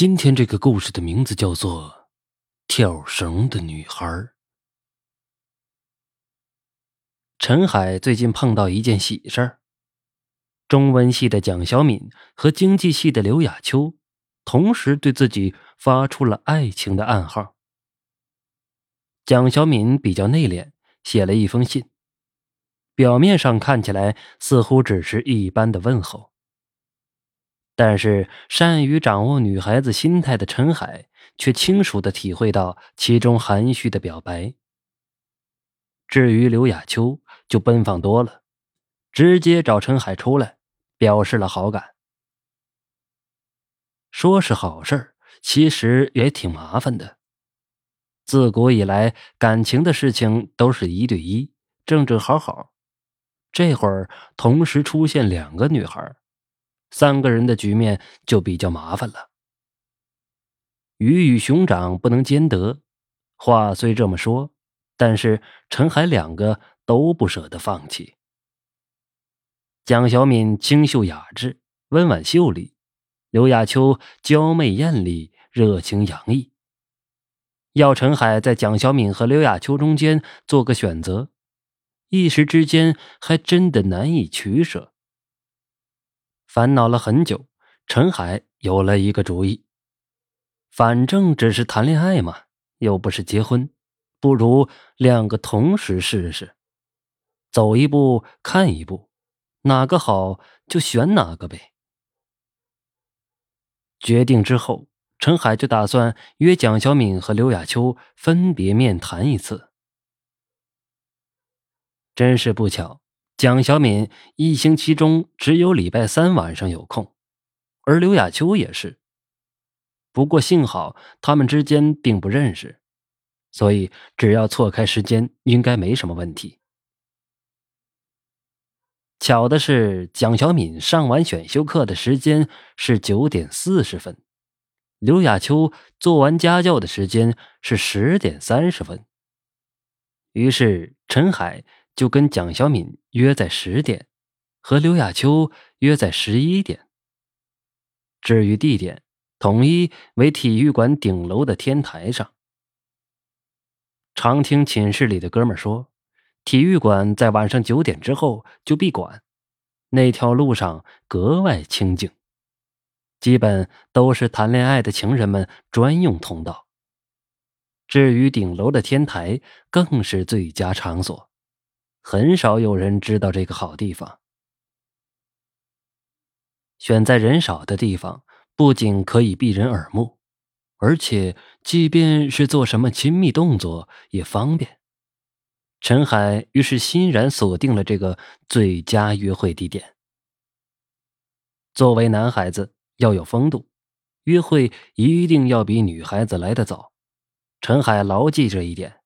今天这个故事的名字叫做《跳绳的女孩》。陈海最近碰到一件喜事儿，中文系的蒋小敏和经济系的刘雅秋同时对自己发出了爱情的暗号。蒋小敏比较内敛，写了一封信，表面上看起来似乎只是一般的问候。但是，善于掌握女孩子心态的陈海却清楚的体会到其中含蓄的表白。至于刘雅秋，就奔放多了，直接找陈海出来，表示了好感。说是好事其实也挺麻烦的。自古以来，感情的事情都是一对一，正正好好，这会儿同时出现两个女孩。三个人的局面就比较麻烦了。鱼与熊掌不能兼得，话虽这么说，但是陈海两个都不舍得放弃。蒋小敏清秀雅致、温婉秀丽，刘亚秋娇媚艳丽、热情洋溢。要陈海在蒋小敏和刘亚秋中间做个选择，一时之间还真的难以取舍。烦恼了很久，陈海有了一个主意。反正只是谈恋爱嘛，又不是结婚，不如两个同时试试，走一步看一步，哪个好就选哪个呗。决定之后，陈海就打算约蒋小敏和刘雅秋分别面谈一次。真是不巧。蒋小敏一星期中只有礼拜三晚上有空，而刘亚秋也是。不过幸好他们之间并不认识，所以只要错开时间，应该没什么问题。巧的是，蒋小敏上完选修课的时间是九点四十分，刘亚秋做完家教的时间是十点三十分。于是陈海。就跟蒋小敏约在十点，和刘亚秋约在十一点。至于地点，统一为体育馆顶楼的天台上。常听寝室里的哥们说，体育馆在晚上九点之后就闭馆，那条路上格外清静，基本都是谈恋爱的情人们专用通道。至于顶楼的天台，更是最佳场所。很少有人知道这个好地方。选在人少的地方，不仅可以避人耳目，而且即便是做什么亲密动作也方便。陈海于是欣然锁定了这个最佳约会地点。作为男孩子，要有风度，约会一定要比女孩子来得早。陈海牢记这一点。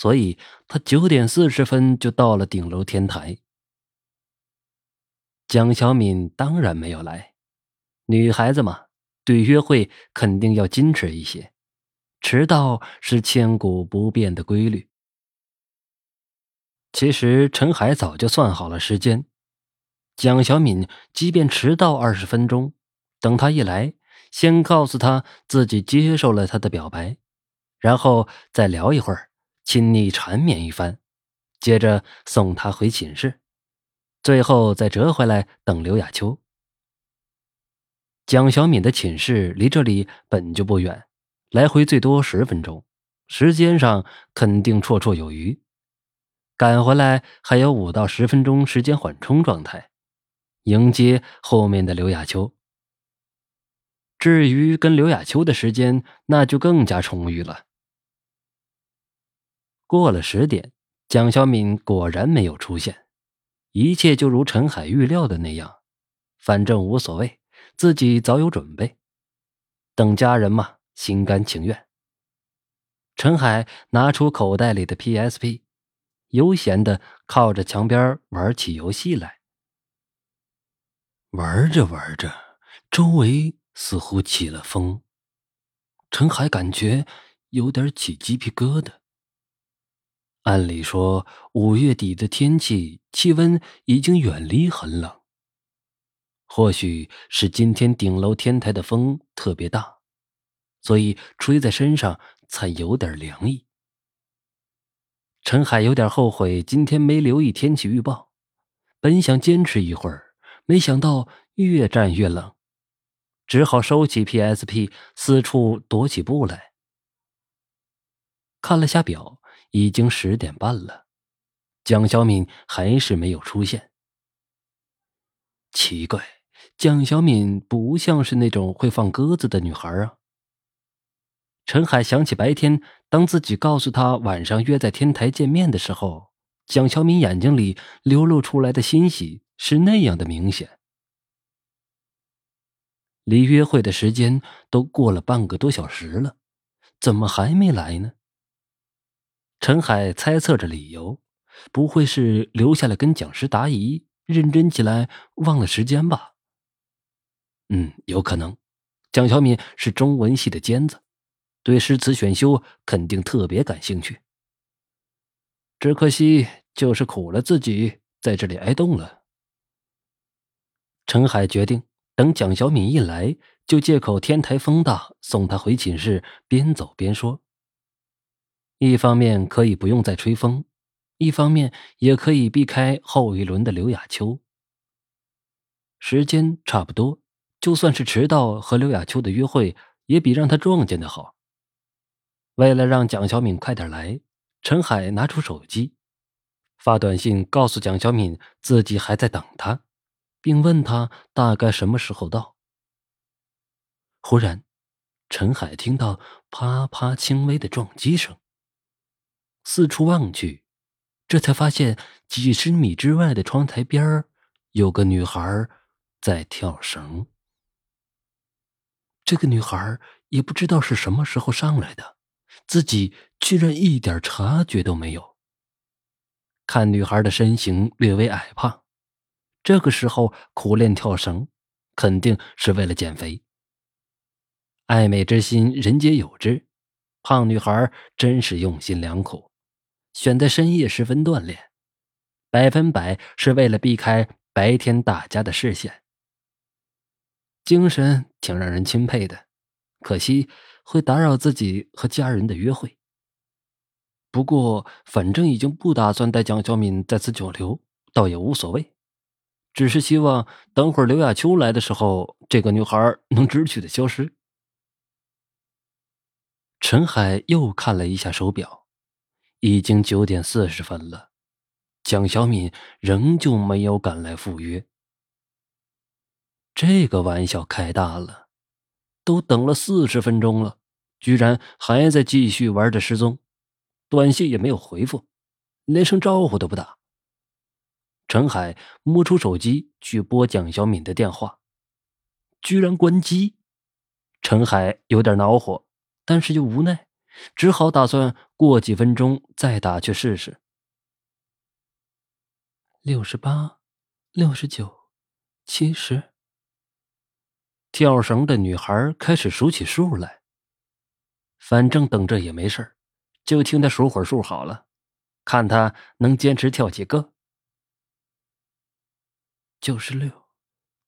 所以他九点四十分就到了顶楼天台。蒋小敏当然没有来，女孩子嘛，对约会肯定要矜持一些，迟到是千古不变的规律。其实陈海早就算好了时间，蒋小敏即便迟到二十分钟，等他一来，先告诉他自己接受了他的表白，然后再聊一会儿。亲昵缠绵一番，接着送他回寝室，最后再折回来等刘亚秋。蒋小敏的寝室离这里本就不远，来回最多十分钟，时间上肯定绰绰有余。赶回来还有五到十分钟时间缓冲状态，迎接后面的刘亚秋。至于跟刘亚秋的时间，那就更加充裕了。过了十点，蒋小敏果然没有出现，一切就如陈海预料的那样，反正无所谓，自己早有准备，等家人嘛，心甘情愿。陈海拿出口袋里的 PSP，悠闲的靠着墙边玩起游戏来。玩着玩着，周围似乎起了风，陈海感觉有点起鸡皮疙瘩。按理说，五月底的天气，气温已经远离很冷。或许是今天顶楼天台的风特别大，所以吹在身上才有点凉意。陈海有点后悔今天没留意天气预报，本想坚持一会儿，没想到越战越冷，只好收起 PSP，四处踱起步来。看了下表，已经十点半了，蒋小敏还是没有出现。奇怪，蒋小敏不像是那种会放鸽子的女孩啊。陈海想起白天，当自己告诉他晚上约在天台见面的时候，蒋小敏眼睛里流露出来的欣喜是那样的明显。离约会的时间都过了半个多小时了，怎么还没来呢？陈海猜测着理由，不会是留下来跟讲师答疑，认真起来忘了时间吧？嗯，有可能。蒋小敏是中文系的尖子。对诗词选修肯定特别感兴趣，只可惜就是苦了自己在这里挨冻了。陈海决定等蒋小敏一来，就借口天台风大，送她回寝室，边走边说。一方面可以不用再吹风，一方面也可以避开后一轮的刘雅秋。时间差不多，就算是迟到和刘雅秋的约会，也比让他撞见的好。为了让蒋小敏快点来，陈海拿出手机，发短信告诉蒋小敏自己还在等他，并问他大概什么时候到。忽然，陈海听到啪啪轻微的撞击声，四处望去，这才发现几十米之外的窗台边有个女孩在跳绳。这个女孩也不知道是什么时候上来的。自己居然一点察觉都没有。看女孩的身形略微矮胖，这个时候苦练跳绳，肯定是为了减肥。爱美之心，人皆有之。胖女孩真是用心良苦，选在深夜时分锻炼，百分百是为了避开白天大家的视线。精神挺让人钦佩的，可惜。会打扰自己和家人的约会。不过，反正已经不打算带蒋小敏在此久留，倒也无所谓。只是希望等会儿刘亚秋来的时候，这个女孩能知趣的消失。陈海又看了一下手表，已经九点四十分了，蒋小敏仍旧没有赶来赴约。这个玩笑开大了，都等了四十分钟了。居然还在继续玩着失踪，短信也没有回复，连声招呼都不打。陈海摸出手机去拨蒋小敏的电话，居然关机。陈海有点恼火，但是又无奈，只好打算过几分钟再打去试试。六十八，六十九，七十。跳绳的女孩开始数起数来。反正等着也没事就听他数会儿数好了，看他能坚持跳几个。九十六，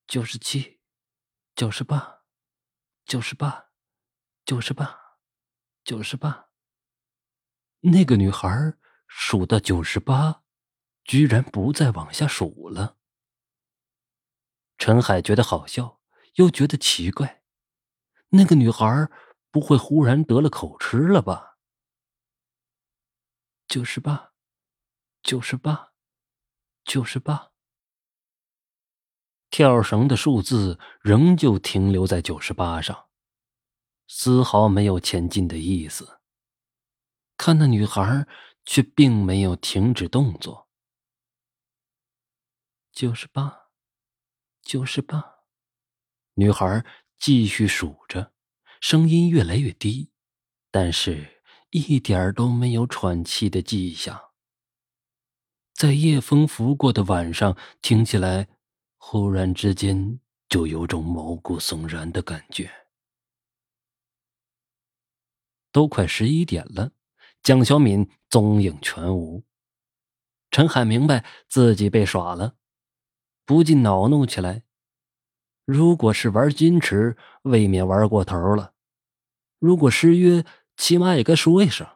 九十七，九十八，九十八，九十八，九十八。那个女孩数到九十八，居然不再往下数了。陈海觉得好笑，又觉得奇怪，那个女孩。不会忽然得了口吃了吧？九十八，九十八，九十八。跳绳的数字仍旧停留在九十八上，丝毫没有前进的意思。看那女孩却并没有停止动作。九十八，九十八，女孩继续数着。声音越来越低，但是一点都没有喘气的迹象。在夜风拂过的晚上，听起来忽然之间就有种毛骨悚然的感觉。都快十一点了，蒋小敏踪影全无。陈海明白自己被耍了，不禁恼怒起来。如果是玩矜持，未免玩过头了。如果失约，起码也该说一声。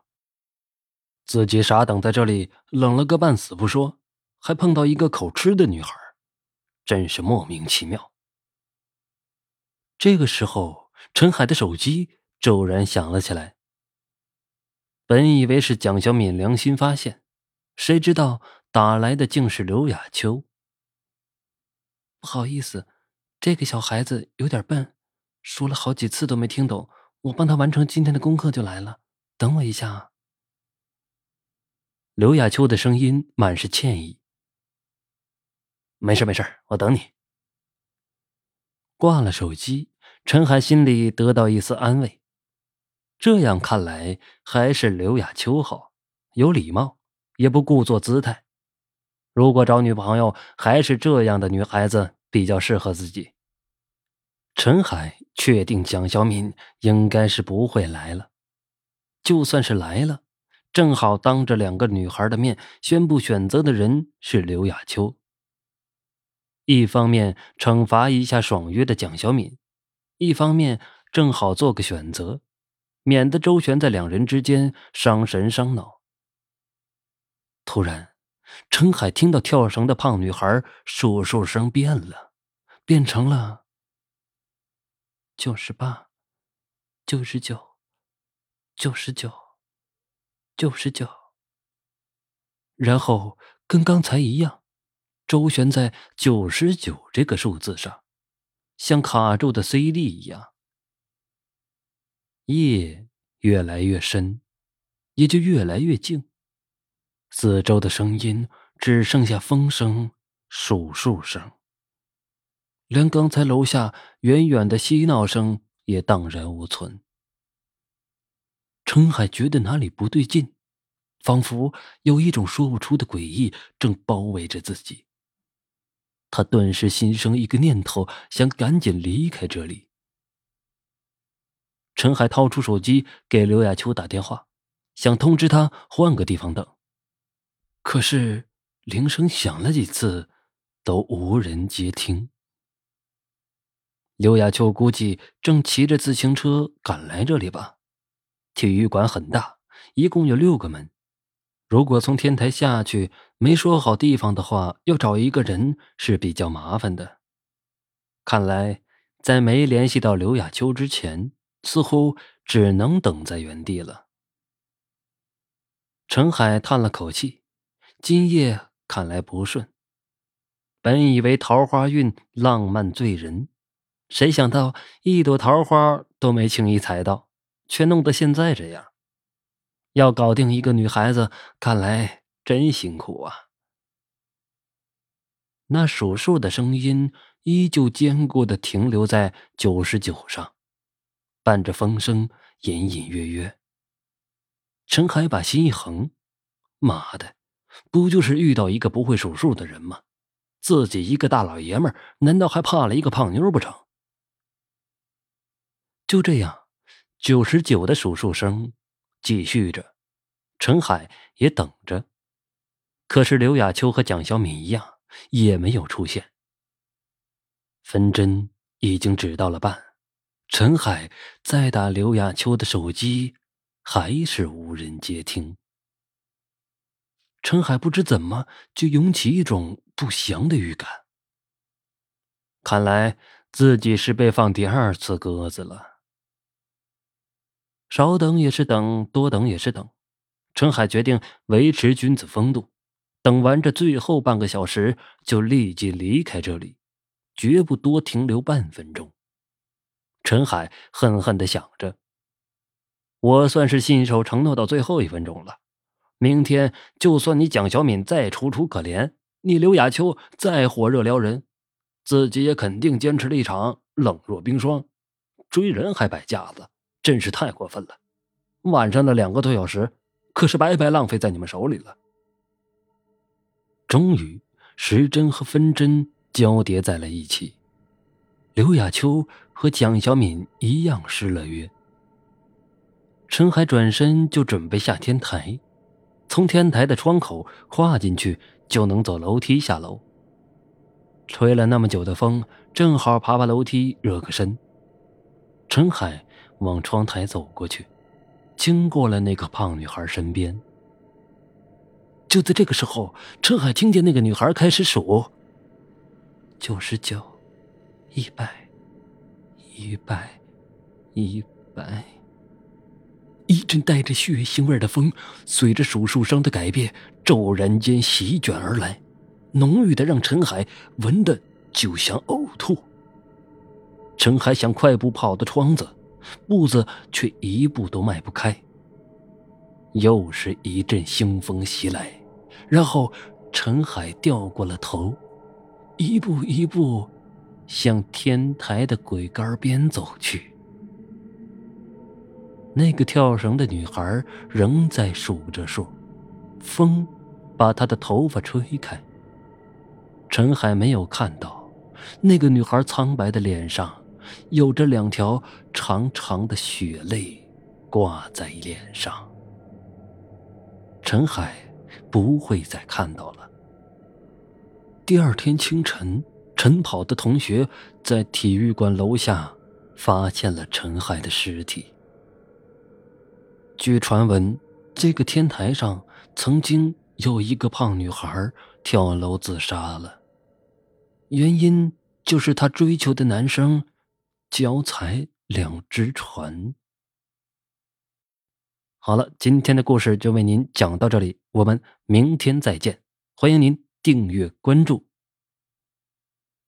自己傻等在这里，冷了个半死不说，还碰到一个口吃的女孩，真是莫名其妙。这个时候，陈海的手机骤然响了起来。本以为是蒋小敏良心发现，谁知道打来的竟是刘雅秋。不好意思，这个小孩子有点笨，说了好几次都没听懂。我帮他完成今天的功课就来了，等我一下啊。刘亚秋的声音满是歉意。没事没事，我等你。挂了手机，陈海心里得到一丝安慰。这样看来，还是刘雅秋好，有礼貌，也不故作姿态。如果找女朋友，还是这样的女孩子比较适合自己。陈海确定蒋小敏应该是不会来了，就算是来了。正好当着两个女孩的面宣布选择的人是刘雅秋。一方面惩罚一下爽约的蒋小敏，一方面正好做个选择，免得周旋在两人之间伤神伤脑。突然，陈海听到跳绳的胖女孩数数声变了，变成了九十八、九十九、九十九。九十九，然后跟刚才一样，周旋在九十九这个数字上，像卡住的 CD 一样。夜越来越深，也就越来越静。四周的声音只剩下风声、数数声，连刚才楼下远远的嬉闹声也荡然无存。陈海觉得哪里不对劲，仿佛有一种说不出的诡异正包围着自己。他顿时心生一个念头，想赶紧离开这里。陈海掏出手机给刘亚秋打电话，想通知他换个地方等。可是铃声响了几次，都无人接听。刘亚秋估计正骑着自行车赶来这里吧。体育馆很大，一共有六个门。如果从天台下去，没说好地方的话，要找一个人是比较麻烦的。看来，在没联系到刘亚秋之前，似乎只能等在原地了。陈海叹了口气，今夜看来不顺。本以为桃花运浪漫醉人，谁想到一朵桃花都没轻易采到。却弄得现在这样，要搞定一个女孩子，看来真辛苦啊。那数数的声音依旧坚固的停留在九十九上，伴着风声，隐隐约约。陈海把心一横，妈的，不就是遇到一个不会数数的人吗？自己一个大老爷们儿，难道还怕了一个胖妞不成？就这样。九十九的数数声继续着，陈海也等着。可是刘亚秋和蒋小敏一样，也没有出现。分针已经指到了半，陈海再打刘亚秋的手机，还是无人接听。陈海不知怎么就涌起一种不祥的预感，看来自己是被放第二次鸽子了。少等也是等，多等也是等。陈海决定维持君子风度，等完这最后半个小时就立即离开这里，绝不多停留半分钟。陈海恨恨的想着：“我算是信守承诺到最后一分钟了。明天就算你蒋小敏再楚楚可怜，你刘雅秋再火热撩人，自己也肯定坚持了一场，冷若冰霜。追人还摆架子。”真是太过分了！晚上的两个多小时，可是白白浪费在你们手里了。终于，时针和分针交叠在了一起，刘亚秋和蒋小敏一样失了约。陈海转身就准备下天台，从天台的窗口跨进去就能走楼梯下楼。吹了那么久的风，正好爬爬楼梯热个身。陈海。往窗台走过去，经过了那个胖女孩身边。就在这个时候，陈海听见那个女孩开始数：九十九、一百、一百、一百。一阵带着血腥味的风，随着手术声的改变，骤然间席卷而来，浓郁的让陈海闻的就想呕吐。陈海想快步跑到窗子，步子却一步都迈不开。又是一阵腥风袭来，然后陈海掉过了头，一步一步向天台的鬼杆边走去。那个跳绳的女孩仍在数着数，风把她的头发吹开。陈海没有看到，那个女孩苍白的脸上有着两条长长的血泪挂在脸上。陈海不会再看到了。第二天清晨，晨跑的同学在体育馆楼下发现了陈海的尸体。据传闻，这个天台上曾经有一个胖女孩跳楼自杀了，原因就是她追求的男生脚踩两只船。好了，今天的故事就为您讲到这里，我们明天再见。欢迎您订阅关注。